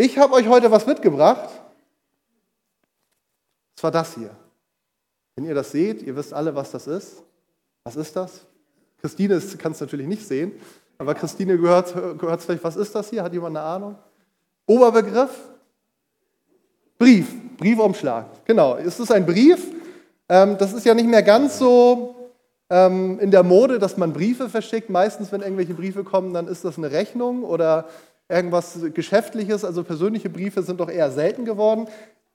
Ich habe euch heute was mitgebracht. Das war das hier. Wenn ihr das seht, ihr wisst alle, was das ist. Was ist das? Christine kann es natürlich nicht sehen, aber Christine gehört es vielleicht. Was ist das hier? Hat jemand eine Ahnung? Oberbegriff? Brief, Briefumschlag. Genau, es ist ein Brief. Ähm, das ist ja nicht mehr ganz so ähm, in der Mode, dass man Briefe verschickt. Meistens, wenn irgendwelche Briefe kommen, dann ist das eine Rechnung oder irgendwas Geschäftliches. Also persönliche Briefe sind doch eher selten geworden.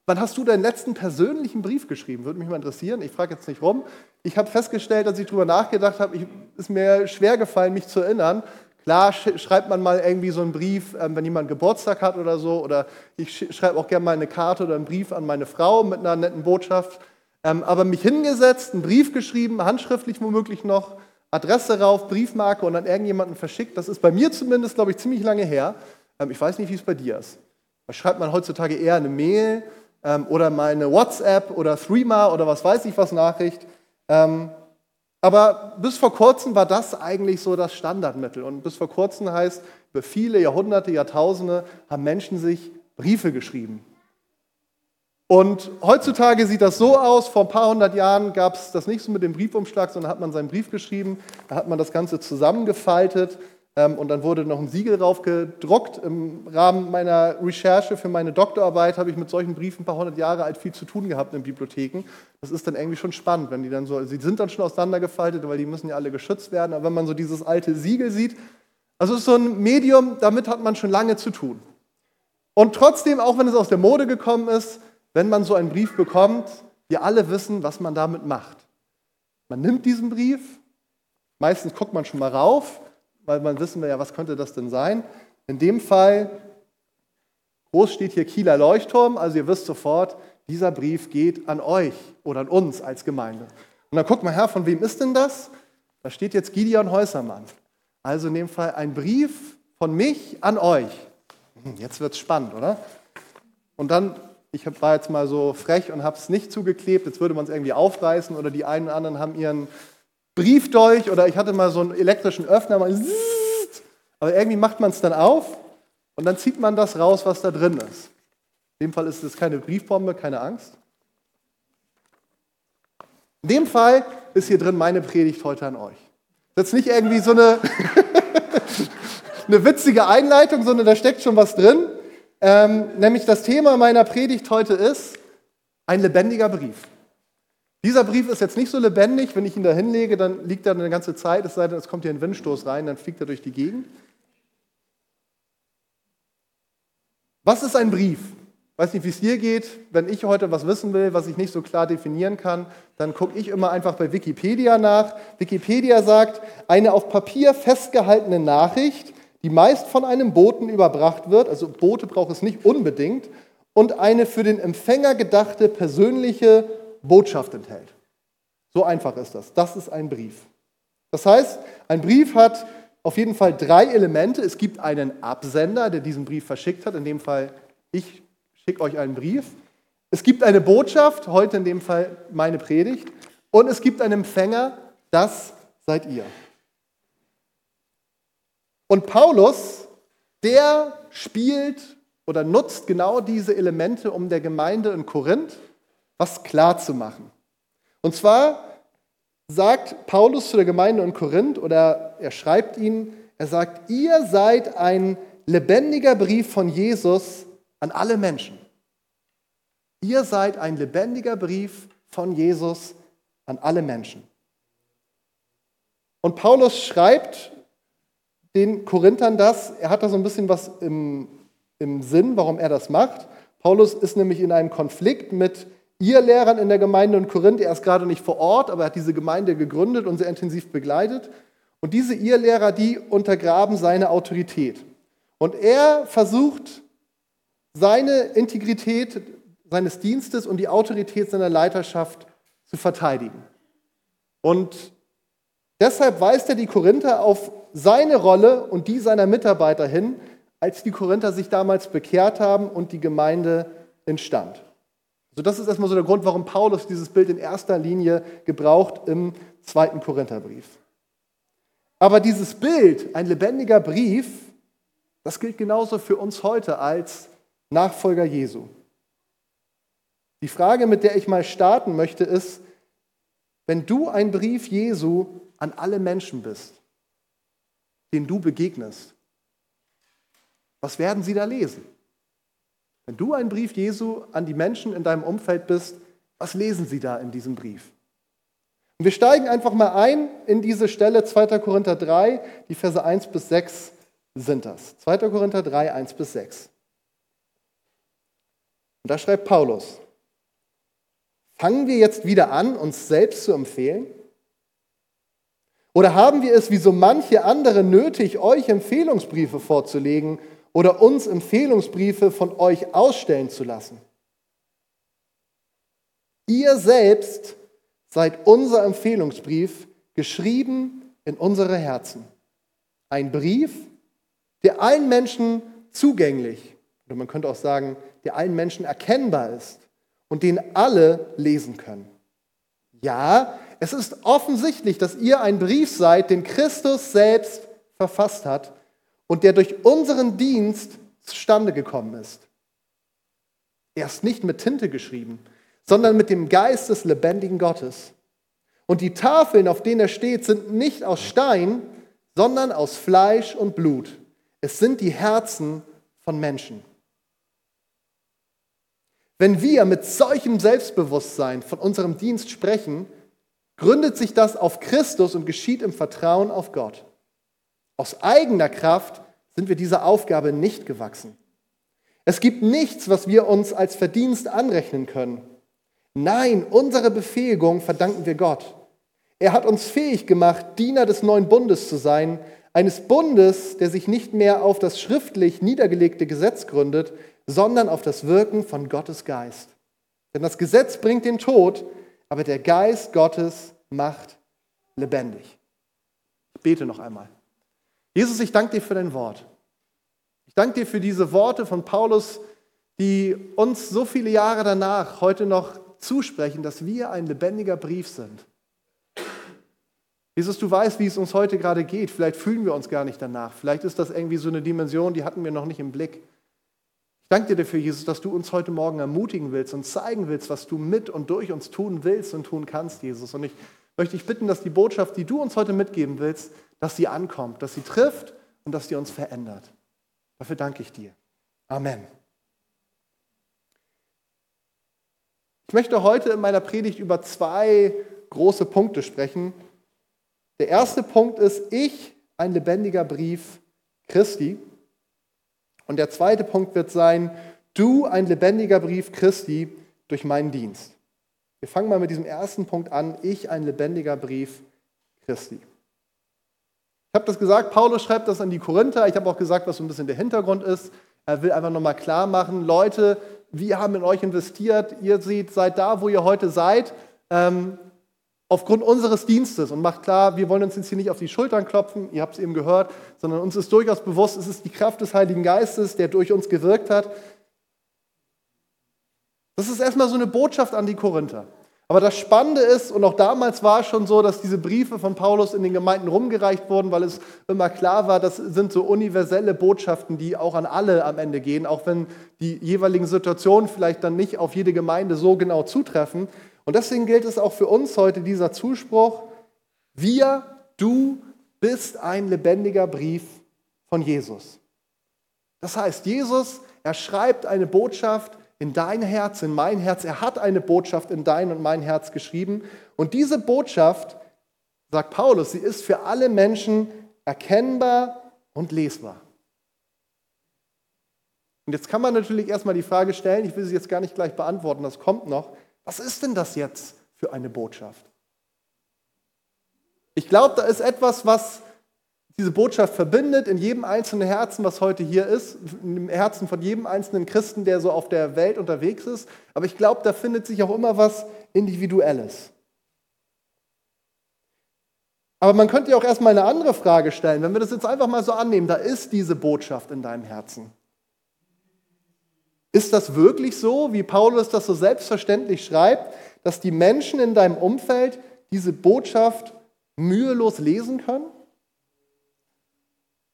Wann hast du deinen letzten persönlichen Brief geschrieben? Würde mich mal interessieren. Ich frage jetzt nicht rum. Ich habe festgestellt, als ich darüber nachgedacht habe, ich, ist mir schwer gefallen, mich zu erinnern. Klar schreibt man mal irgendwie so einen Brief, ähm, wenn jemand Geburtstag hat oder so. Oder ich schreibe auch gerne mal eine Karte oder einen Brief an meine Frau mit einer netten Botschaft. Ähm, aber mich hingesetzt, einen Brief geschrieben, handschriftlich womöglich noch, Adresse rauf, Briefmarke und an irgendjemanden verschickt, das ist bei mir zumindest, glaube ich, ziemlich lange her. Ähm, ich weiß nicht, wie es bei dir ist. Da schreibt man heutzutage eher eine Mail ähm, oder mal eine WhatsApp oder Threema oder was weiß ich was Nachricht. Ähm, aber bis vor kurzem war das eigentlich so das Standardmittel. Und bis vor kurzem heißt, über viele Jahrhunderte, Jahrtausende haben Menschen sich Briefe geschrieben. Und heutzutage sieht das so aus, vor ein paar hundert Jahren gab es das nicht so mit dem Briefumschlag, sondern hat man seinen Brief geschrieben, da hat man das Ganze zusammengefaltet ähm, und dann wurde noch ein Siegel drauf gedruckt. Im Rahmen meiner Recherche für meine Doktorarbeit habe ich mit solchen Briefen ein paar hundert Jahre alt viel zu tun gehabt in Bibliotheken. Das ist dann irgendwie schon spannend, wenn die dann so, sie sind dann schon auseinandergefaltet, weil die müssen ja alle geschützt werden. Aber wenn man so dieses alte Siegel sieht, also es ist so ein Medium, damit hat man schon lange zu tun. Und trotzdem, auch wenn es aus der Mode gekommen ist, wenn man so einen Brief bekommt, wir alle wissen, was man damit macht. Man nimmt diesen Brief, meistens guckt man schon mal rauf, weil man wissen will ja, was könnte das denn sein? In dem Fall, groß steht hier Kieler Leuchtturm, also ihr wisst sofort, dieser Brief geht an euch oder an uns als Gemeinde. Und dann guckt mal her, von wem ist denn das? Da steht jetzt Gideon Häusermann. Also in dem Fall ein Brief von mich an euch. Hm, jetzt wird es spannend, oder? Und dann, ich war jetzt mal so frech und habe es nicht zugeklebt, jetzt würde man es irgendwie aufreißen oder die einen oder anderen haben ihren Briefdolch oder ich hatte mal so einen elektrischen Öffner, aber irgendwie macht man es dann auf und dann zieht man das raus, was da drin ist. In dem Fall ist es keine Briefbombe, keine Angst. In dem Fall ist hier drin meine Predigt heute an euch. Das ist nicht irgendwie so eine, eine witzige Einleitung, sondern da steckt schon was drin. Ähm, nämlich das Thema meiner Predigt heute ist ein lebendiger Brief. Dieser Brief ist jetzt nicht so lebendig, wenn ich ihn da hinlege, dann liegt er eine ganze Zeit, es sei denn, es kommt hier ein Windstoß rein, dann fliegt er durch die Gegend. Was ist ein Brief? Weiß nicht, wie es dir geht. Wenn ich heute was wissen will, was ich nicht so klar definieren kann, dann gucke ich immer einfach bei Wikipedia nach. Wikipedia sagt, eine auf Papier festgehaltene Nachricht, die meist von einem Boten überbracht wird, also Boote braucht es nicht unbedingt, und eine für den Empfänger gedachte persönliche Botschaft enthält. So einfach ist das. Das ist ein Brief. Das heißt, ein Brief hat auf jeden Fall drei Elemente. Es gibt einen Absender, der diesen Brief verschickt hat. In dem Fall, ich schicke euch einen Brief. Es gibt eine Botschaft, heute in dem Fall meine Predigt. Und es gibt einen Empfänger, das seid ihr. Und Paulus, der spielt oder nutzt genau diese Elemente, um der Gemeinde in Korinth was klar zu machen. Und zwar sagt Paulus zu der Gemeinde in Korinth oder er schreibt ihnen, er sagt, ihr seid ein lebendiger Brief von Jesus an alle Menschen. Ihr seid ein lebendiger Brief von Jesus an alle Menschen. Und Paulus schreibt den Korinthern das, er hat da so ein bisschen was im, im Sinn, warum er das macht. Paulus ist nämlich in einem Konflikt mit ihr Lehrern in der Gemeinde in Korinth. Er ist gerade nicht vor Ort, aber er hat diese Gemeinde gegründet und sehr intensiv begleitet. Und diese ihr Lehrer, die untergraben seine Autorität. Und er versucht, seine Integrität seines Dienstes und die Autorität seiner Leiterschaft zu verteidigen. Und deshalb weist er die Korinther auf seine Rolle und die seiner Mitarbeiter hin, als die Korinther sich damals bekehrt haben und die Gemeinde entstand. So, das ist erstmal so der Grund, warum Paulus dieses Bild in erster Linie gebraucht im zweiten Korintherbrief. Aber dieses Bild, ein lebendiger Brief, das gilt genauso für uns heute als Nachfolger Jesu. Die Frage, mit der ich mal starten möchte, ist, wenn du ein Brief Jesu an alle Menschen bist, denen du begegnest, was werden sie da lesen? Wenn du ein Brief Jesu an die Menschen in deinem Umfeld bist, was lesen sie da in diesem Brief? Und wir steigen einfach mal ein in diese Stelle 2. Korinther 3, die Verse 1 bis 6 sind das. 2. Korinther 3, 1 bis 6. Und da schreibt Paulus, fangen wir jetzt wieder an, uns selbst zu empfehlen? Oder haben wir es wie so manche andere nötig, euch Empfehlungsbriefe vorzulegen oder uns Empfehlungsbriefe von euch ausstellen zu lassen? Ihr selbst seid unser Empfehlungsbrief, geschrieben in unsere Herzen. Ein Brief, der allen Menschen zugänglich, oder man könnte auch sagen, der allen Menschen erkennbar ist und den alle lesen können. Ja, es ist offensichtlich, dass ihr ein Brief seid, den Christus selbst verfasst hat und der durch unseren Dienst zustande gekommen ist. Er ist nicht mit Tinte geschrieben, sondern mit dem Geist des lebendigen Gottes. Und die Tafeln, auf denen er steht, sind nicht aus Stein, sondern aus Fleisch und Blut. Es sind die Herzen von Menschen. Wenn wir mit solchem Selbstbewusstsein von unserem Dienst sprechen, gründet sich das auf Christus und geschieht im Vertrauen auf Gott. Aus eigener Kraft sind wir dieser Aufgabe nicht gewachsen. Es gibt nichts, was wir uns als Verdienst anrechnen können. Nein, unsere Befähigung verdanken wir Gott. Er hat uns fähig gemacht, Diener des neuen Bundes zu sein, eines Bundes, der sich nicht mehr auf das schriftlich niedergelegte Gesetz gründet, sondern auf das Wirken von Gottes Geist. Denn das Gesetz bringt den Tod, aber der Geist Gottes macht lebendig. Ich bete noch einmal. Jesus, ich danke dir für dein Wort. Ich danke dir für diese Worte von Paulus, die uns so viele Jahre danach heute noch zusprechen, dass wir ein lebendiger Brief sind. Jesus, du weißt, wie es uns heute gerade geht. Vielleicht fühlen wir uns gar nicht danach. Vielleicht ist das irgendwie so eine Dimension, die hatten wir noch nicht im Blick. Ich danke dir dafür, Jesus, dass du uns heute Morgen ermutigen willst und zeigen willst, was du mit und durch uns tun willst und tun kannst, Jesus. Und ich möchte dich bitten, dass die Botschaft, die du uns heute mitgeben willst, dass sie ankommt, dass sie trifft und dass sie uns verändert. Dafür danke ich dir. Amen. Ich möchte heute in meiner Predigt über zwei große Punkte sprechen. Der erste Punkt ist, ich, ein lebendiger Brief Christi. Und der zweite Punkt wird sein, du ein lebendiger Brief Christi durch meinen Dienst. Wir fangen mal mit diesem ersten Punkt an, ich ein lebendiger Brief Christi. Ich habe das gesagt, Paulus schreibt das an die Korinther. Ich habe auch gesagt, was so ein bisschen der Hintergrund ist. Er will einfach nochmal klar machen, Leute, wir haben in euch investiert, ihr seht, seid da, wo ihr heute seid. Ähm, aufgrund unseres Dienstes und macht klar, wir wollen uns jetzt hier nicht auf die Schultern klopfen, ihr habt es eben gehört, sondern uns ist durchaus bewusst, es ist die Kraft des Heiligen Geistes, der durch uns gewirkt hat. Das ist erstmal so eine Botschaft an die Korinther. Aber das Spannende ist, und auch damals war es schon so, dass diese Briefe von Paulus in den Gemeinden rumgereicht wurden, weil es immer klar war, das sind so universelle Botschaften, die auch an alle am Ende gehen, auch wenn die jeweiligen Situationen vielleicht dann nicht auf jede Gemeinde so genau zutreffen. Und deswegen gilt es auch für uns heute dieser Zuspruch, wir, du bist ein lebendiger Brief von Jesus. Das heißt, Jesus, er schreibt eine Botschaft in dein Herz, in mein Herz. Er hat eine Botschaft in dein und mein Herz geschrieben. Und diese Botschaft, sagt Paulus, sie ist für alle Menschen erkennbar und lesbar. Und jetzt kann man natürlich erstmal die Frage stellen, ich will sie jetzt gar nicht gleich beantworten, das kommt noch. Was ist denn das jetzt für eine Botschaft? Ich glaube, da ist etwas, was diese Botschaft verbindet in jedem einzelnen Herzen, was heute hier ist, im Herzen von jedem einzelnen Christen, der so auf der Welt unterwegs ist. Aber ich glaube, da findet sich auch immer was Individuelles. Aber man könnte ja auch erstmal eine andere Frage stellen, wenn wir das jetzt einfach mal so annehmen, da ist diese Botschaft in deinem Herzen. Ist das wirklich so, wie Paulus das so selbstverständlich schreibt, dass die Menschen in deinem Umfeld diese Botschaft mühelos lesen können?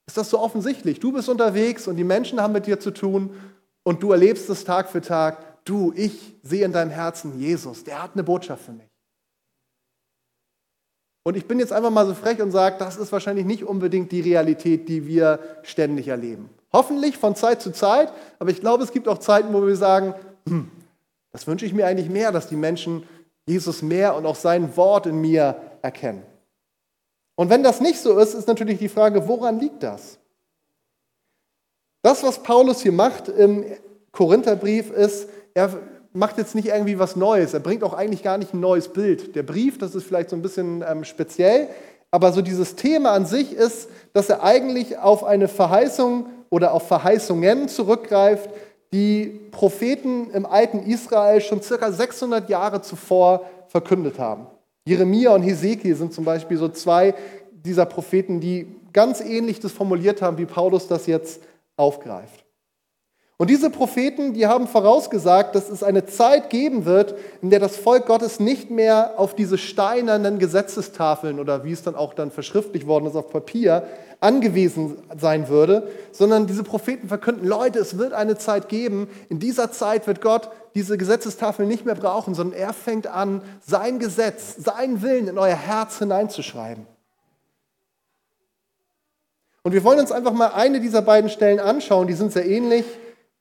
Ist das so offensichtlich? Du bist unterwegs und die Menschen haben mit dir zu tun und du erlebst es Tag für Tag, du, ich sehe in deinem Herzen Jesus, der hat eine Botschaft für mich. Und ich bin jetzt einfach mal so frech und sage, das ist wahrscheinlich nicht unbedingt die Realität, die wir ständig erleben. Hoffentlich von Zeit zu Zeit, aber ich glaube, es gibt auch Zeiten, wo wir sagen, hm, das wünsche ich mir eigentlich mehr, dass die Menschen Jesus mehr und auch sein Wort in mir erkennen. Und wenn das nicht so ist, ist natürlich die Frage, woran liegt das? Das, was Paulus hier macht im Korintherbrief, ist, er macht jetzt nicht irgendwie was Neues. Er bringt auch eigentlich gar nicht ein neues Bild. Der Brief, das ist vielleicht so ein bisschen ähm, speziell, aber so dieses Thema an sich ist, dass er eigentlich auf eine Verheißung oder auf Verheißungen zurückgreift, die Propheten im alten Israel schon circa 600 Jahre zuvor verkündet haben. Jeremia und Hesekiel sind zum Beispiel so zwei dieser Propheten, die ganz ähnlich das formuliert haben, wie Paulus das jetzt aufgreift. Und diese Propheten, die haben vorausgesagt, dass es eine Zeit geben wird, in der das Volk Gottes nicht mehr auf diese steinernen Gesetzestafeln oder wie es dann auch dann verschriftlich worden ist auf Papier angewiesen sein würde, sondern diese Propheten verkünden, Leute, es wird eine Zeit geben, in dieser Zeit wird Gott diese Gesetzestafeln nicht mehr brauchen, sondern er fängt an, sein Gesetz, seinen Willen in euer Herz hineinzuschreiben. Und wir wollen uns einfach mal eine dieser beiden Stellen anschauen, die sind sehr ähnlich.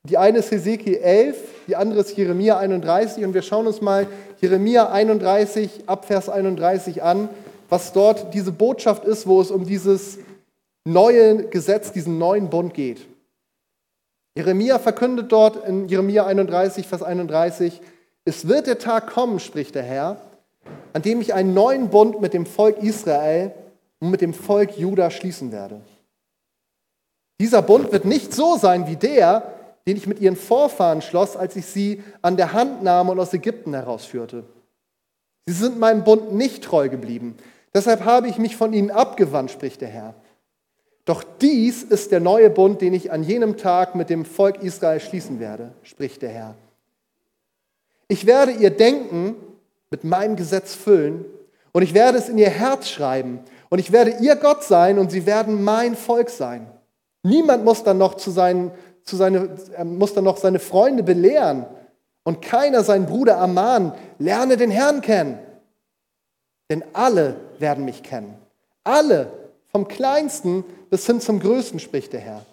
Die eine ist Hesekiel 11, die andere ist Jeremia 31 und wir schauen uns mal Jeremia 31 ab Vers 31 an, was dort diese Botschaft ist, wo es um dieses neue Gesetz, diesen neuen Bund geht. Jeremia verkündet dort in Jeremia 31, Vers 31, es wird der Tag kommen, spricht der Herr, an dem ich einen neuen Bund mit dem Volk Israel und mit dem Volk Juda schließen werde. Dieser Bund wird nicht so sein wie der, den ich mit ihren Vorfahren schloss, als ich sie an der Hand nahm und aus Ägypten herausführte. Sie sind meinem Bund nicht treu geblieben. Deshalb habe ich mich von ihnen abgewandt, spricht der Herr. Doch dies ist der neue Bund, den ich an jenem Tag mit dem Volk Israel schließen werde, spricht der Herr. Ich werde ihr Denken mit meinem Gesetz füllen und ich werde es in ihr Herz schreiben und ich werde ihr Gott sein und sie werden mein Volk sein. Niemand muss dann noch zu seinen zu seine, er muss dann noch seine Freunde belehren und keiner seinen Bruder ermahnen, lerne den Herrn kennen. Denn alle werden mich kennen. Alle, vom kleinsten bis hin zum größten, spricht der Herr.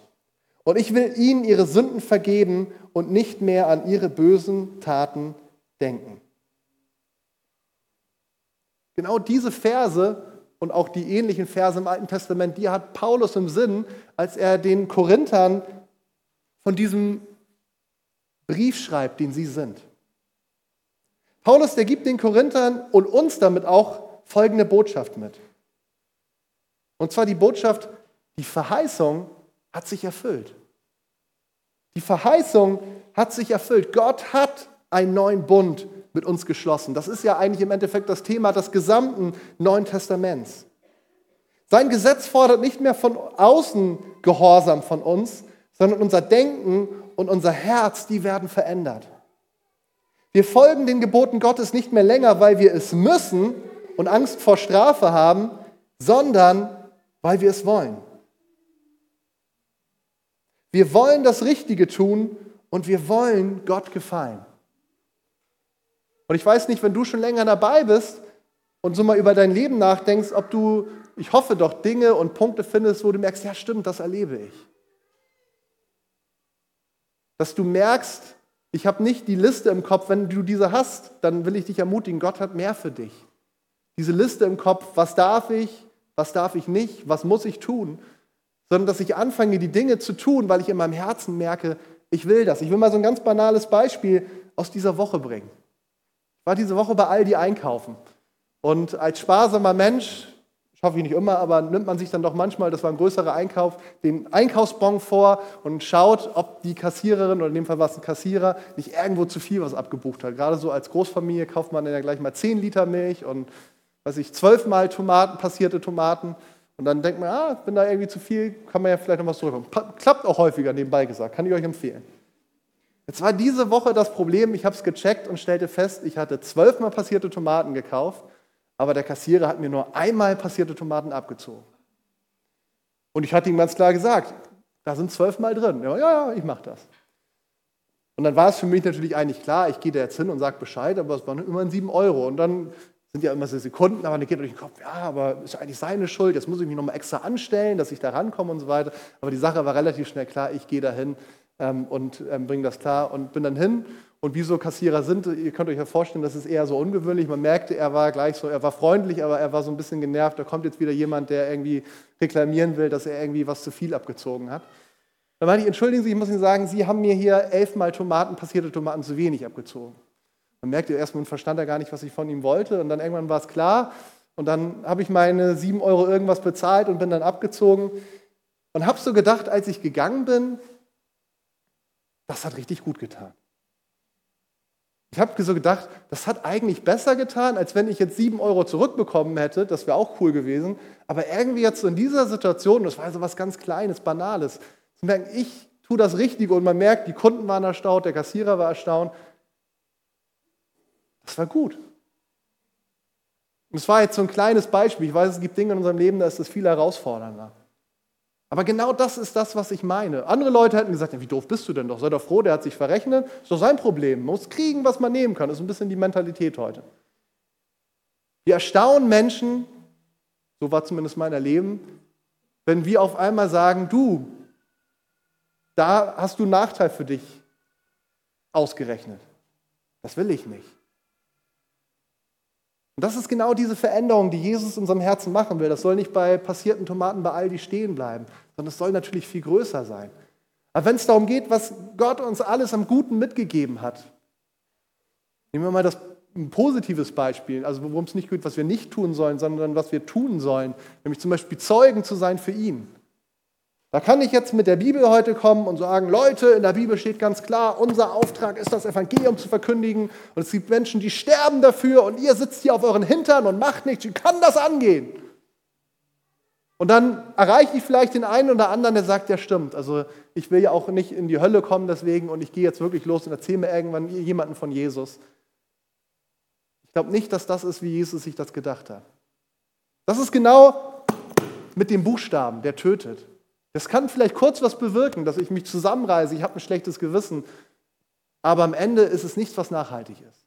Und ich will ihnen ihre Sünden vergeben und nicht mehr an ihre bösen Taten denken. Genau diese Verse und auch die ähnlichen Verse im Alten Testament, die hat Paulus im Sinn, als er den Korinthern von diesem Brief schreibt, den sie sind. Paulus, der gibt den Korinthern und uns damit auch folgende Botschaft mit. Und zwar die Botschaft, die Verheißung hat sich erfüllt. Die Verheißung hat sich erfüllt. Gott hat einen neuen Bund mit uns geschlossen. Das ist ja eigentlich im Endeffekt das Thema des gesamten Neuen Testaments. Sein Gesetz fordert nicht mehr von außen Gehorsam von uns, sondern unser Denken und unser Herz, die werden verändert. Wir folgen den Geboten Gottes nicht mehr länger, weil wir es müssen und Angst vor Strafe haben, sondern weil wir es wollen. Wir wollen das Richtige tun und wir wollen Gott gefallen. Und ich weiß nicht, wenn du schon länger dabei bist und so mal über dein Leben nachdenkst, ob du, ich hoffe doch, Dinge und Punkte findest, wo du merkst, ja stimmt, das erlebe ich. Dass du merkst, ich habe nicht die Liste im Kopf, wenn du diese hast, dann will ich dich ermutigen, Gott hat mehr für dich. Diese Liste im Kopf, was darf ich, was darf ich nicht, was muss ich tun, sondern dass ich anfange, die Dinge zu tun, weil ich in meinem Herzen merke, ich will das. Ich will mal so ein ganz banales Beispiel aus dieser Woche bringen. Ich war diese Woche bei Aldi einkaufen und als sparsamer Mensch schaffe ich nicht immer, aber nimmt man sich dann doch manchmal, das war ein größerer Einkauf, den Einkaufsbon vor und schaut, ob die Kassiererin, oder in dem Fall war es ein Kassierer, nicht irgendwo zu viel was abgebucht hat. Gerade so als Großfamilie kauft man dann ja gleich mal 10 Liter Milch und, weiß ich, zwölfmal Tomaten, passierte Tomaten. Und dann denkt man, ah, wenn da irgendwie zu viel, kann man ja vielleicht noch was zurückkommen. Klappt auch häufiger nebenbei gesagt, kann ich euch empfehlen. Jetzt war diese Woche das Problem, ich habe es gecheckt und stellte fest, ich hatte zwölfmal passierte Tomaten gekauft aber der Kassierer hat mir nur einmal passierte Tomaten abgezogen. Und ich hatte ihm ganz klar gesagt, da sind zwölfmal drin. Ja, ja, ich mache das. Und dann war es für mich natürlich eigentlich klar, ich gehe da jetzt hin und sage Bescheid, aber es waren immerhin sieben Euro. Und dann sind ja immer so Sekunden, aber dann geht durch den Kopf, ja, aber ist ja eigentlich seine Schuld, jetzt muss ich mich nochmal extra anstellen, dass ich da rankomme und so weiter. Aber die Sache war relativ schnell klar, ich gehe da hin ähm, und ähm, bringe das klar und bin dann hin. Und wie so Kassierer sind, ihr könnt euch ja vorstellen, das ist eher so ungewöhnlich. Man merkte, er war gleich so, er war freundlich, aber er war so ein bisschen genervt. Da kommt jetzt wieder jemand, der irgendwie reklamieren will, dass er irgendwie was zu viel abgezogen hat. Dann meinte ich, entschuldigen Sie, ich muss Ihnen sagen, Sie haben mir hier elfmal Tomaten, passierte Tomaten zu wenig abgezogen. Man merkte erstmal, verstand er gar nicht, was ich von ihm wollte. Und dann irgendwann war es klar. Und dann habe ich meine sieben Euro irgendwas bezahlt und bin dann abgezogen. Und habe so gedacht, als ich gegangen bin, das hat richtig gut getan. Ich habe so gedacht, das hat eigentlich besser getan, als wenn ich jetzt sieben Euro zurückbekommen hätte. Das wäre auch cool gewesen. Aber irgendwie jetzt so in dieser Situation, das war so was ganz Kleines, Banales, zu merken, ich tue das Richtige und man merkt, die Kunden waren erstaunt, der Kassierer war erstaunt. Das war gut. Und es war jetzt so ein kleines Beispiel. Ich weiß, es gibt Dinge in unserem Leben, da ist es viel herausfordernder. Aber genau das ist das, was ich meine. Andere Leute hätten gesagt, wie doof bist du denn doch? Sei doch froh, der hat sich verrechnet. Ist doch sein Problem. Man muss kriegen, was man nehmen kann. Das ist ein bisschen die Mentalität heute. Wir erstaunen Menschen, so war zumindest mein Erleben, wenn wir auf einmal sagen, du, da hast du einen Nachteil für dich ausgerechnet. Das will ich nicht. Und das ist genau diese Veränderung, die Jesus in unserem Herzen machen will. Das soll nicht bei passierten Tomaten bei Aldi stehen bleiben, sondern es soll natürlich viel größer sein. Aber wenn es darum geht, was Gott uns alles am Guten mitgegeben hat, nehmen wir mal das ein positives Beispiel, also worum es nicht geht, was wir nicht tun sollen, sondern was wir tun sollen, nämlich zum Beispiel Zeugen zu sein für ihn. Da kann ich jetzt mit der Bibel heute kommen und sagen, Leute, in der Bibel steht ganz klar, unser Auftrag ist das Evangelium zu verkündigen und es gibt Menschen, die sterben dafür und ihr sitzt hier auf euren Hintern und macht nichts. Wie kann das angehen? Und dann erreiche ich vielleicht den einen oder anderen, der sagt, ja stimmt, also ich will ja auch nicht in die Hölle kommen deswegen und ich gehe jetzt wirklich los und erzähle mir irgendwann jemanden von Jesus. Ich glaube nicht, dass das ist, wie Jesus sich das gedacht hat. Das ist genau mit dem Buchstaben, der tötet. Das kann vielleicht kurz was bewirken, dass ich mich zusammenreise, ich habe ein schlechtes Gewissen, aber am Ende ist es nichts, was nachhaltig ist.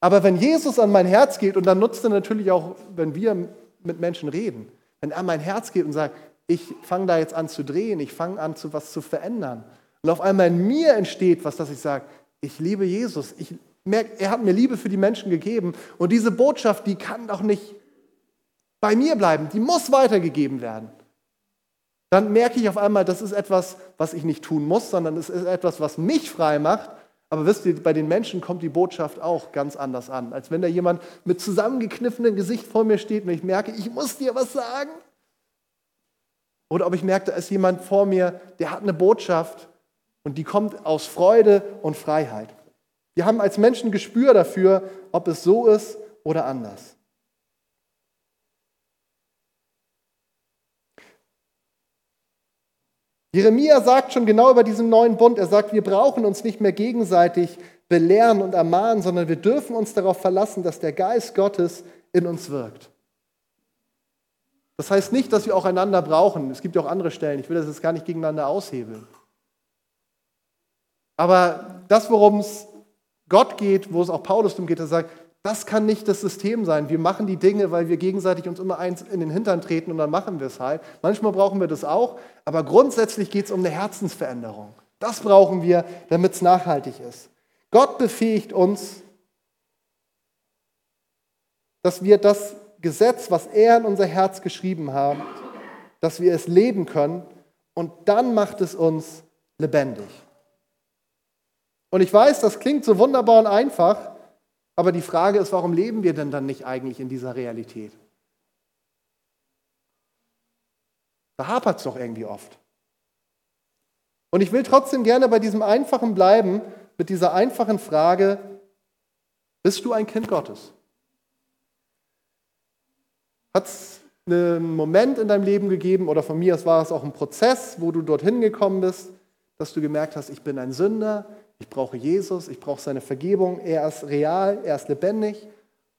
Aber wenn Jesus an mein Herz geht, und dann nutzt er natürlich auch, wenn wir mit Menschen reden, wenn er an mein Herz geht und sagt, ich fange da jetzt an zu drehen, ich fange an, zu was zu verändern. Und auf einmal in mir entsteht was, dass ich sage, ich liebe Jesus, ich merke, er hat mir Liebe für die Menschen gegeben. Und diese Botschaft, die kann doch nicht bei mir bleiben, die muss weitergegeben werden dann merke ich auf einmal, das ist etwas, was ich nicht tun muss, sondern es ist etwas, was mich frei macht. Aber wisst ihr, bei den Menschen kommt die Botschaft auch ganz anders an, als wenn da jemand mit zusammengekniffenem Gesicht vor mir steht und ich merke, ich muss dir was sagen. Oder ob ich merke, da ist jemand vor mir, der hat eine Botschaft und die kommt aus Freude und Freiheit. Wir haben als Menschen Gespür dafür, ob es so ist oder anders. Jeremia sagt schon genau über diesen neuen Bund, er sagt, wir brauchen uns nicht mehr gegenseitig belehren und ermahnen, sondern wir dürfen uns darauf verlassen, dass der Geist Gottes in uns wirkt. Das heißt nicht, dass wir auch einander brauchen. Es gibt ja auch andere Stellen. Ich will das jetzt gar nicht gegeneinander aushebeln. Aber das, worum es Gott geht, wo es auch Paulus darum geht, er sagt, das kann nicht das System sein. Wir machen die Dinge, weil wir gegenseitig uns immer eins in den Hintern treten und dann machen wir es halt. Manchmal brauchen wir das auch, aber grundsätzlich geht es um eine Herzensveränderung. Das brauchen wir, damit es nachhaltig ist. Gott befähigt uns, dass wir das Gesetz, was er in unser Herz geschrieben hat, dass wir es leben können und dann macht es uns lebendig. Und ich weiß, das klingt so wunderbar und einfach, aber die Frage ist, warum leben wir denn dann nicht eigentlich in dieser Realität? Da hapert es doch irgendwie oft. Und ich will trotzdem gerne bei diesem Einfachen bleiben, mit dieser einfachen Frage, bist du ein Kind Gottes? Hat es einen Moment in deinem Leben gegeben, oder von mir aus war es auch ein Prozess, wo du dorthin gekommen bist, dass du gemerkt hast, ich bin ein Sünder, ich brauche Jesus, ich brauche seine Vergebung, er ist real, er ist lebendig,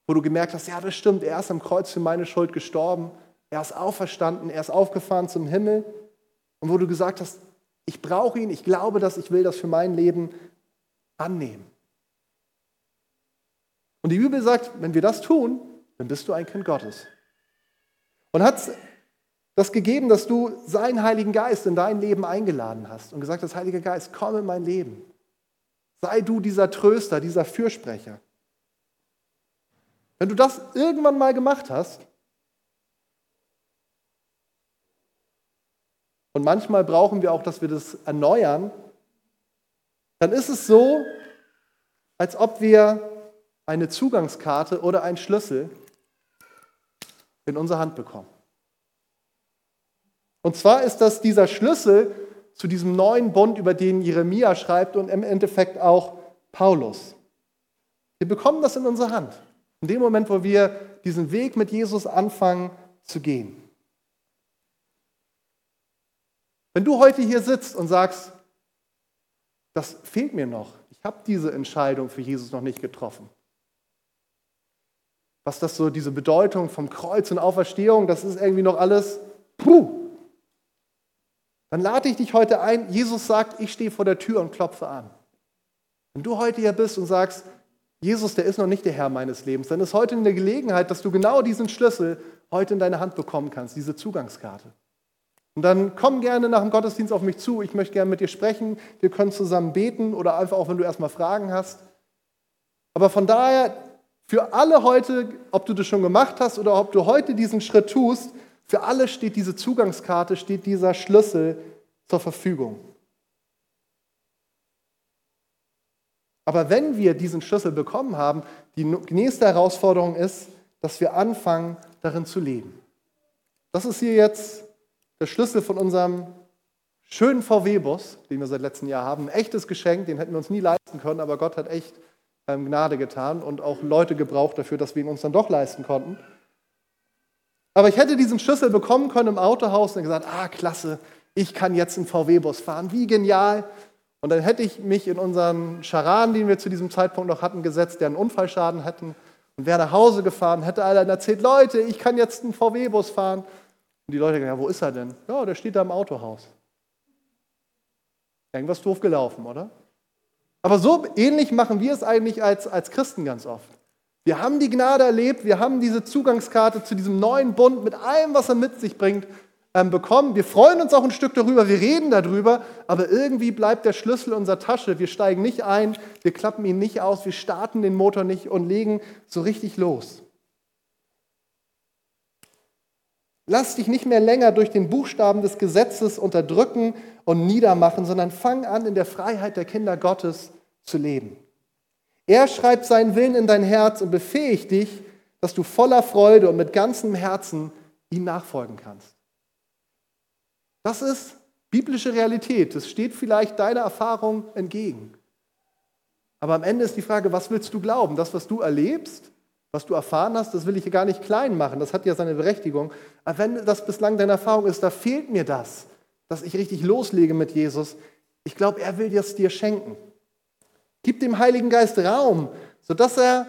wo du gemerkt hast, ja, das stimmt, er ist am Kreuz für meine Schuld gestorben, er ist auferstanden, er ist aufgefahren zum Himmel und wo du gesagt hast, Ich brauche ihn, ich glaube das, ich will das für mein Leben annehmen. Und die Bibel sagt, wenn wir das tun, dann bist du ein Kind Gottes. Und hat das gegeben, dass du seinen Heiligen Geist in dein Leben eingeladen hast und gesagt hast, Heiliger Geist, komm in mein Leben. Sei du dieser Tröster, dieser Fürsprecher. Wenn du das irgendwann mal gemacht hast, und manchmal brauchen wir auch, dass wir das erneuern, dann ist es so, als ob wir eine Zugangskarte oder einen Schlüssel in unsere Hand bekommen. Und zwar ist das dieser Schlüssel zu diesem neuen Bund, über den Jeremia schreibt und im Endeffekt auch Paulus. Wir bekommen das in unsere Hand. In dem Moment, wo wir diesen Weg mit Jesus anfangen zu gehen. Wenn du heute hier sitzt und sagst, das fehlt mir noch, ich habe diese Entscheidung für Jesus noch nicht getroffen. Was das so, diese Bedeutung vom Kreuz und Auferstehung, das ist irgendwie noch alles, puh, dann lade ich dich heute ein. Jesus sagt, ich stehe vor der Tür und klopfe an. Wenn du heute hier bist und sagst, Jesus, der ist noch nicht der Herr meines Lebens, dann ist heute eine Gelegenheit, dass du genau diesen Schlüssel heute in deine Hand bekommen kannst, diese Zugangskarte. Und dann komm gerne nach dem Gottesdienst auf mich zu. Ich möchte gerne mit dir sprechen. Wir können zusammen beten oder einfach auch, wenn du erstmal Fragen hast. Aber von daher, für alle heute, ob du das schon gemacht hast oder ob du heute diesen Schritt tust, für alle steht diese Zugangskarte, steht dieser Schlüssel zur Verfügung. Aber wenn wir diesen Schlüssel bekommen haben, die nächste Herausforderung ist, dass wir anfangen, darin zu leben. Das ist hier jetzt der Schlüssel von unserem schönen VW-Bus, den wir seit letztem Jahr haben. Ein echtes Geschenk, den hätten wir uns nie leisten können, aber Gott hat echt ähm, Gnade getan und auch Leute gebraucht dafür, dass wir ihn uns dann doch leisten konnten. Aber ich hätte diesen Schlüssel bekommen können im Autohaus und gesagt, ah, klasse, ich kann jetzt einen VW-Bus fahren, wie genial. Und dann hätte ich mich in unseren Charan, den wir zu diesem Zeitpunkt noch hatten, gesetzt, der einen Unfallschaden hätten und wäre nach Hause gefahren, hätte allen erzählt, Leute, ich kann jetzt einen VW-Bus fahren. Und die Leute sagen, ja, wo ist er denn? Ja, der steht da im Autohaus. Irgendwas doof gelaufen, oder? Aber so ähnlich machen wir es eigentlich als, als Christen ganz oft. Wir haben die Gnade erlebt, wir haben diese Zugangskarte zu diesem neuen Bund mit allem, was er mit sich bringt, ähm, bekommen. Wir freuen uns auch ein Stück darüber, wir reden darüber, aber irgendwie bleibt der Schlüssel in unserer Tasche. Wir steigen nicht ein, wir klappen ihn nicht aus, wir starten den Motor nicht und legen so richtig los. Lass dich nicht mehr länger durch den Buchstaben des Gesetzes unterdrücken und niedermachen, sondern fang an, in der Freiheit der Kinder Gottes zu leben. Er schreibt seinen Willen in dein Herz und befähigt dich, dass du voller Freude und mit ganzem Herzen ihm nachfolgen kannst. Das ist biblische Realität. Das steht vielleicht deiner Erfahrung entgegen. Aber am Ende ist die Frage, was willst du glauben? Das, was du erlebst, was du erfahren hast, das will ich hier gar nicht klein machen. Das hat ja seine Berechtigung. Aber wenn das bislang deine Erfahrung ist, da fehlt mir das, dass ich richtig loslege mit Jesus. Ich glaube, er will es dir schenken. Gib dem Heiligen Geist Raum, sodass er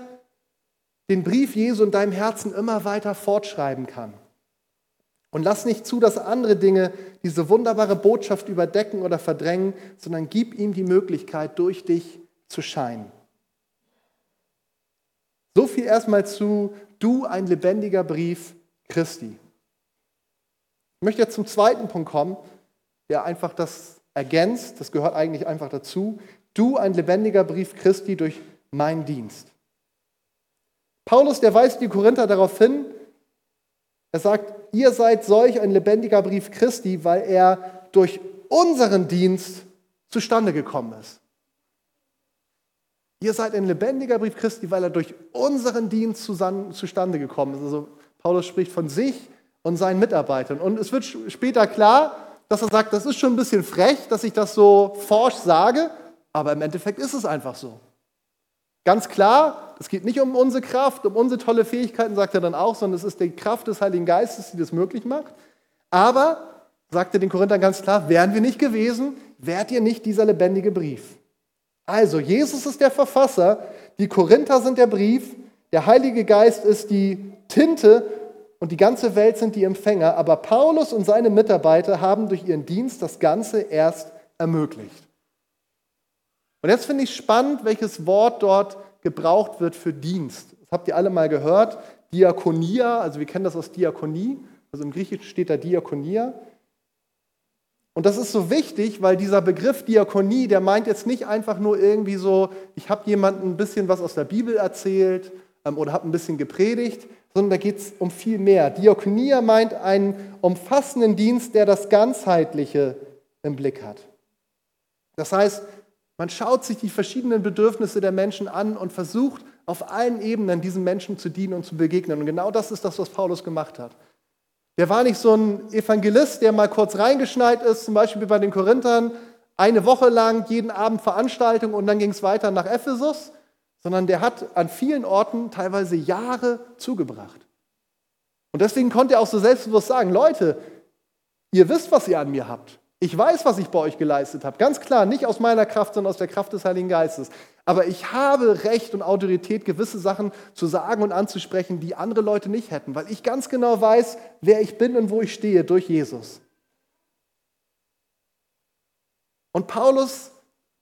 den Brief Jesu in deinem Herzen immer weiter fortschreiben kann. Und lass nicht zu, dass andere Dinge diese wunderbare Botschaft überdecken oder verdrängen, sondern gib ihm die Möglichkeit, durch dich zu scheinen. So viel erstmal zu du ein lebendiger Brief Christi. Ich möchte jetzt zum zweiten Punkt kommen, der einfach das ergänzt, das gehört eigentlich einfach dazu. Du ein lebendiger Brief Christi durch meinen Dienst. Paulus, der weist die Korinther darauf hin, er sagt, ihr seid solch ein lebendiger Brief Christi, weil er durch unseren Dienst zustande gekommen ist. Ihr seid ein lebendiger Brief Christi, weil er durch unseren Dienst zustande gekommen ist. Also Paulus spricht von sich und seinen Mitarbeitern. Und es wird später klar, dass er sagt, das ist schon ein bisschen frech, dass ich das so forsch sage, aber im Endeffekt ist es einfach so. Ganz klar, es geht nicht um unsere Kraft, um unsere tolle Fähigkeiten, sagt er dann auch, sondern es ist die Kraft des Heiligen Geistes, die das möglich macht. Aber, sagt er den Korinthern ganz klar, wären wir nicht gewesen, wärt ihr nicht dieser lebendige Brief. Also, Jesus ist der Verfasser, die Korinther sind der Brief, der Heilige Geist ist die Tinte und die ganze Welt sind die Empfänger, aber Paulus und seine Mitarbeiter haben durch ihren Dienst das Ganze erst ermöglicht. Und jetzt finde ich spannend, welches Wort dort gebraucht wird für Dienst. Das habt ihr alle mal gehört. Diakonia, also wir kennen das aus Diakonie, also im Griechischen steht da Diakonia. Und das ist so wichtig, weil dieser Begriff Diakonie, der meint jetzt nicht einfach nur irgendwie so, ich habe jemandem ein bisschen was aus der Bibel erzählt ähm, oder habe ein bisschen gepredigt, sondern da geht es um viel mehr. Diakonia meint einen umfassenden Dienst, der das Ganzheitliche im Blick hat. Das heißt, man schaut sich die verschiedenen Bedürfnisse der Menschen an und versucht auf allen Ebenen diesen Menschen zu dienen und zu begegnen. Und genau das ist das, was Paulus gemacht hat. Der war nicht so ein Evangelist, der mal kurz reingeschneit ist, zum Beispiel bei den Korinthern, eine Woche lang jeden Abend Veranstaltung und dann ging es weiter nach Ephesus, sondern der hat an vielen Orten teilweise Jahre zugebracht. Und deswegen konnte er auch so selbstbewusst sagen, Leute, ihr wisst, was ihr an mir habt. Ich weiß, was ich bei euch geleistet habe. Ganz klar, nicht aus meiner Kraft, sondern aus der Kraft des Heiligen Geistes. Aber ich habe Recht und Autorität, gewisse Sachen zu sagen und anzusprechen, die andere Leute nicht hätten, weil ich ganz genau weiß, wer ich bin und wo ich stehe durch Jesus. Und Paulus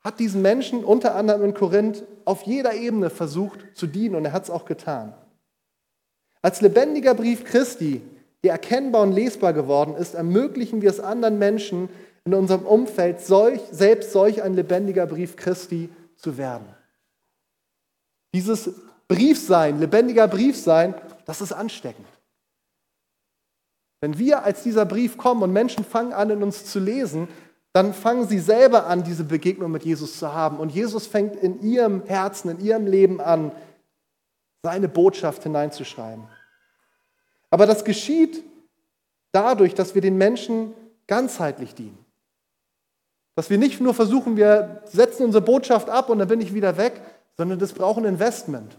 hat diesen Menschen, unter anderem in Korinth, auf jeder Ebene versucht zu dienen und er hat es auch getan. Als lebendiger Brief Christi, der erkennbar und lesbar geworden ist, ermöglichen wir es anderen Menschen, in unserem Umfeld solch, selbst solch ein lebendiger Brief Christi zu werden. Dieses Briefsein, lebendiger Briefsein, das ist ansteckend. Wenn wir als dieser Brief kommen und Menschen fangen an, in uns zu lesen, dann fangen sie selber an, diese Begegnung mit Jesus zu haben. Und Jesus fängt in ihrem Herzen, in ihrem Leben an, seine Botschaft hineinzuschreiben. Aber das geschieht dadurch, dass wir den Menschen ganzheitlich dienen. Dass wir nicht nur versuchen, wir setzen unsere Botschaft ab und dann bin ich wieder weg, sondern das braucht ein Investment.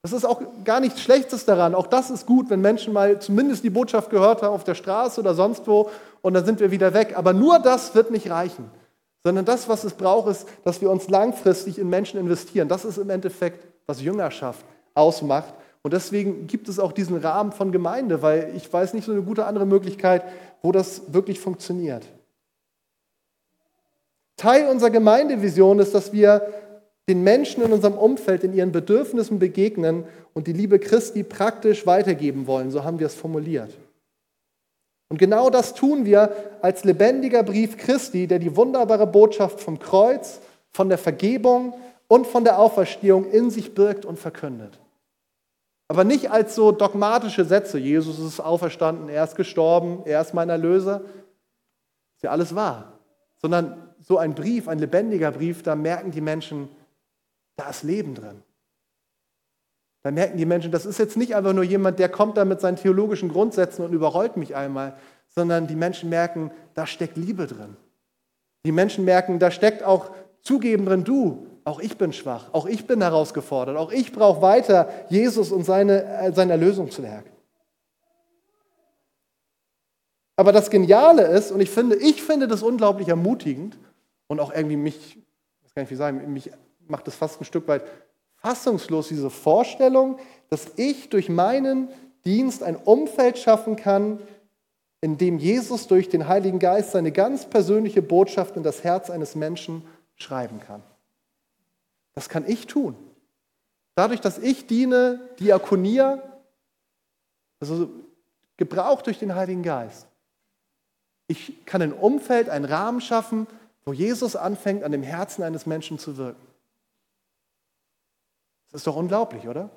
Das ist auch gar nichts Schlechtes daran. Auch das ist gut, wenn Menschen mal zumindest die Botschaft gehört haben auf der Straße oder sonst wo und dann sind wir wieder weg. Aber nur das wird nicht reichen, sondern das, was es braucht, ist, dass wir uns langfristig in Menschen investieren. Das ist im Endeffekt, was Jüngerschaft ausmacht. Und deswegen gibt es auch diesen Rahmen von Gemeinde, weil ich weiß nicht so eine gute andere Möglichkeit, wo das wirklich funktioniert. Teil unserer Gemeindevision ist, dass wir den Menschen in unserem Umfeld in ihren Bedürfnissen begegnen und die Liebe Christi praktisch weitergeben wollen. So haben wir es formuliert. Und genau das tun wir als lebendiger Brief Christi, der die wunderbare Botschaft vom Kreuz, von der Vergebung und von der Auferstehung in sich birgt und verkündet. Aber nicht als so dogmatische Sätze, Jesus ist auferstanden, er ist gestorben, er ist mein Erlöser. Ist ja alles wahr. Sondern so ein Brief, ein lebendiger Brief, da merken die Menschen, da ist Leben drin. Da merken die Menschen, das ist jetzt nicht einfach nur jemand, der kommt da mit seinen theologischen Grundsätzen und überrollt mich einmal, sondern die Menschen merken, da steckt Liebe drin. Die Menschen merken, da steckt auch Zugeben drin, du, auch ich bin schwach, auch ich bin herausgefordert, auch ich brauche weiter Jesus und seine, äh, sein Erlösungswerk. Aber das Geniale ist, und ich finde, ich finde das unglaublich ermutigend und auch irgendwie mich, ich weiß gar nicht wie sagen, mich macht das fast ein Stück weit fassungslos, diese Vorstellung, dass ich durch meinen Dienst ein Umfeld schaffen kann, in dem Jesus durch den Heiligen Geist seine ganz persönliche Botschaft in das Herz eines Menschen schreiben kann. Das kann ich tun. Dadurch, dass ich diene, Diakonia, also gebraucht durch den Heiligen Geist. Ich kann ein Umfeld, einen Rahmen schaffen, wo Jesus anfängt, an dem Herzen eines Menschen zu wirken. Das ist doch unglaublich, oder?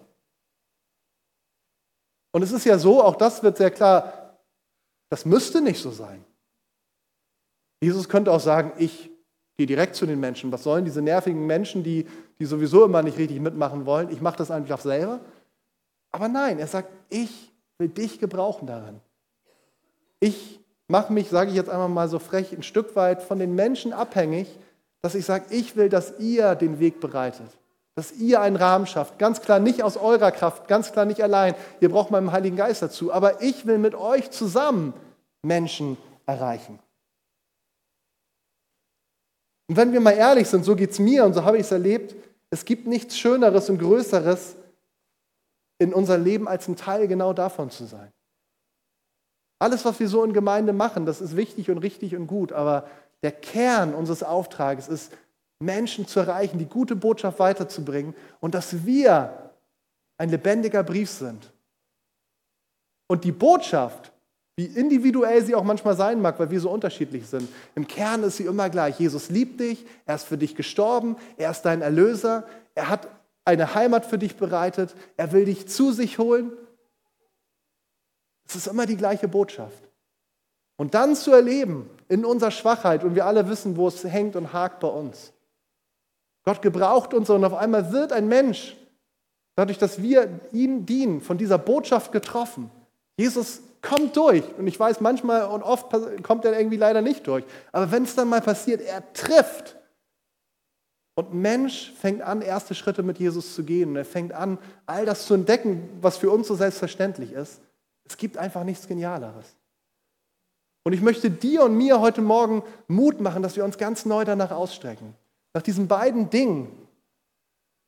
Und es ist ja so, auch das wird sehr klar, das müsste nicht so sein. Jesus könnte auch sagen, ich gehe direkt zu den Menschen. Was sollen diese nervigen Menschen, die, die sowieso immer nicht richtig mitmachen wollen? Ich mache das einfach selber. Aber nein, er sagt, ich will dich gebrauchen darin. Ich mache mich, sage ich jetzt einmal mal so frech, ein Stück weit von den Menschen abhängig, dass ich sage, ich will, dass ihr den Weg bereitet dass ihr einen Rahmen schafft. Ganz klar nicht aus eurer Kraft, ganz klar nicht allein. Ihr braucht meinen Heiligen Geist dazu. Aber ich will mit euch zusammen Menschen erreichen. Und wenn wir mal ehrlich sind, so geht es mir und so habe ich es erlebt, es gibt nichts Schöneres und Größeres in unserem Leben, als ein Teil genau davon zu sein. Alles, was wir so in Gemeinde machen, das ist wichtig und richtig und gut, aber der Kern unseres Auftrages ist, Menschen zu erreichen, die gute Botschaft weiterzubringen und dass wir ein lebendiger Brief sind. Und die Botschaft, wie individuell sie auch manchmal sein mag, weil wir so unterschiedlich sind, im Kern ist sie immer gleich. Jesus liebt dich, er ist für dich gestorben, er ist dein Erlöser, er hat eine Heimat für dich bereitet, er will dich zu sich holen. Es ist immer die gleiche Botschaft. Und dann zu erleben, in unserer Schwachheit, und wir alle wissen, wo es hängt und hakt bei uns. Gott gebraucht uns und auf einmal wird ein Mensch, dadurch, dass wir ihm dienen, von dieser Botschaft getroffen. Jesus kommt durch. Und ich weiß, manchmal und oft kommt er irgendwie leider nicht durch. Aber wenn es dann mal passiert, er trifft. Und Mensch fängt an, erste Schritte mit Jesus zu gehen. Und er fängt an, all das zu entdecken, was für uns so selbstverständlich ist. Es gibt einfach nichts Genialeres. Und ich möchte dir und mir heute Morgen Mut machen, dass wir uns ganz neu danach ausstrecken. Nach diesen beiden Dingen.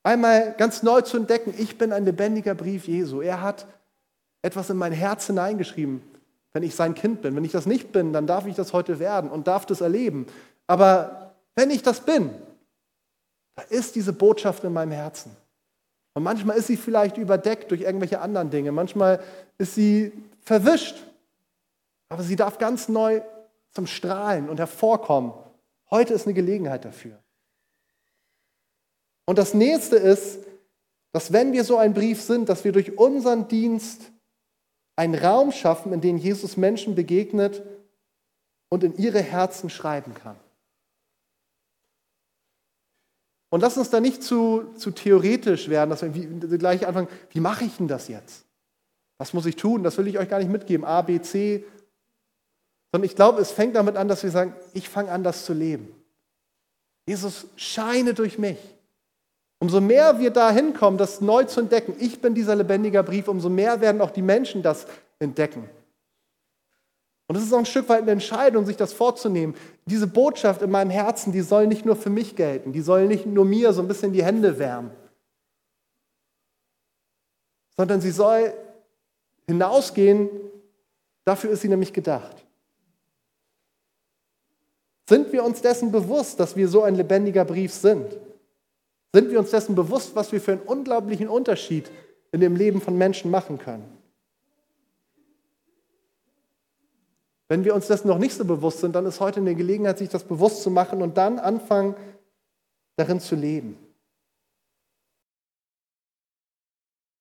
Einmal ganz neu zu entdecken, ich bin ein lebendiger Brief Jesu. Er hat etwas in mein Herz hineingeschrieben, wenn ich sein Kind bin. Wenn ich das nicht bin, dann darf ich das heute werden und darf das erleben. Aber wenn ich das bin, da ist diese Botschaft in meinem Herzen. Und manchmal ist sie vielleicht überdeckt durch irgendwelche anderen Dinge. Manchmal ist sie verwischt. Aber sie darf ganz neu zum Strahlen und hervorkommen. Heute ist eine Gelegenheit dafür. Und das nächste ist, dass wenn wir so ein Brief sind, dass wir durch unseren Dienst einen Raum schaffen, in dem Jesus Menschen begegnet und in ihre Herzen schreiben kann. Und lass uns da nicht zu, zu theoretisch werden, dass wir gleich anfangen, wie mache ich denn das jetzt? Was muss ich tun? Das will ich euch gar nicht mitgeben, A, B, C. Sondern ich glaube, es fängt damit an, dass wir sagen, ich fange an, das zu leben. Jesus, scheine durch mich. Umso mehr wir da hinkommen, das neu zu entdecken, ich bin dieser lebendige Brief, umso mehr werden auch die Menschen das entdecken. Und es ist auch ein Stück weit eine Entscheidung, sich das vorzunehmen. Diese Botschaft in meinem Herzen, die soll nicht nur für mich gelten, die soll nicht nur mir so ein bisschen die Hände wärmen, sondern sie soll hinausgehen, dafür ist sie nämlich gedacht. Sind wir uns dessen bewusst, dass wir so ein lebendiger Brief sind? Sind wir uns dessen bewusst, was wir für einen unglaublichen Unterschied in dem Leben von Menschen machen können? Wenn wir uns dessen noch nicht so bewusst sind, dann ist heute eine Gelegenheit, sich das bewusst zu machen und dann anfangen, darin zu leben.